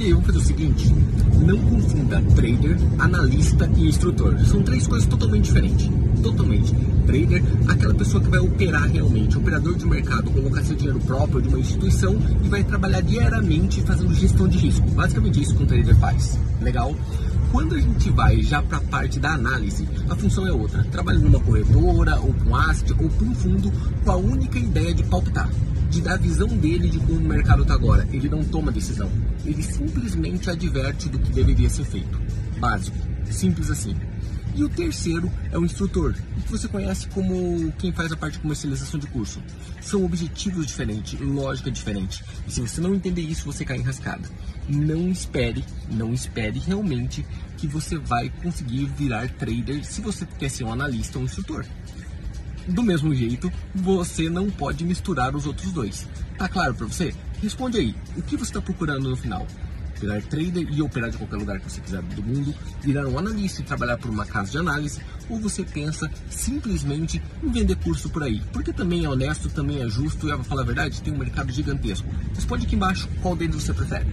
E vamos fazer o seguinte: não confunda trader, analista e instrutor. São três coisas totalmente diferentes. Totalmente. Trader, aquela pessoa que vai operar realmente, operador de mercado, colocar seu dinheiro próprio de uma instituição e vai trabalhar diariamente fazendo gestão de risco. Basicamente isso que um trader faz. Legal? Quando a gente vai já para a parte da análise, a função é outra. Trabalha numa corretora, ou com asset, ou com um fundo, com a única ideia de palpitar, de dar a visão dele de como o mercado está agora. Ele não toma decisão, ele simplesmente adverte do que deveria ser feito. Básico, simples assim. E o terceiro é o instrutor, que você conhece como quem faz a parte de comercialização de curso. São objetivos diferentes, lógica diferente. E se você não entender isso, você cai enrascada. Não espere, não espere realmente que você vai conseguir virar trader se você quer ser um analista ou um instrutor. Do mesmo jeito, você não pode misturar os outros dois. Tá claro para você? Responde aí, o que você está procurando no final? virar trader e operar de qualquer lugar que você quiser do mundo, virar um analista e trabalhar por uma casa de análise, ou você pensa simplesmente em vender curso por aí, porque também é honesto, também é justo e, para falar a verdade, tem um mercado gigantesco. Responde aqui embaixo qual deles você prefere.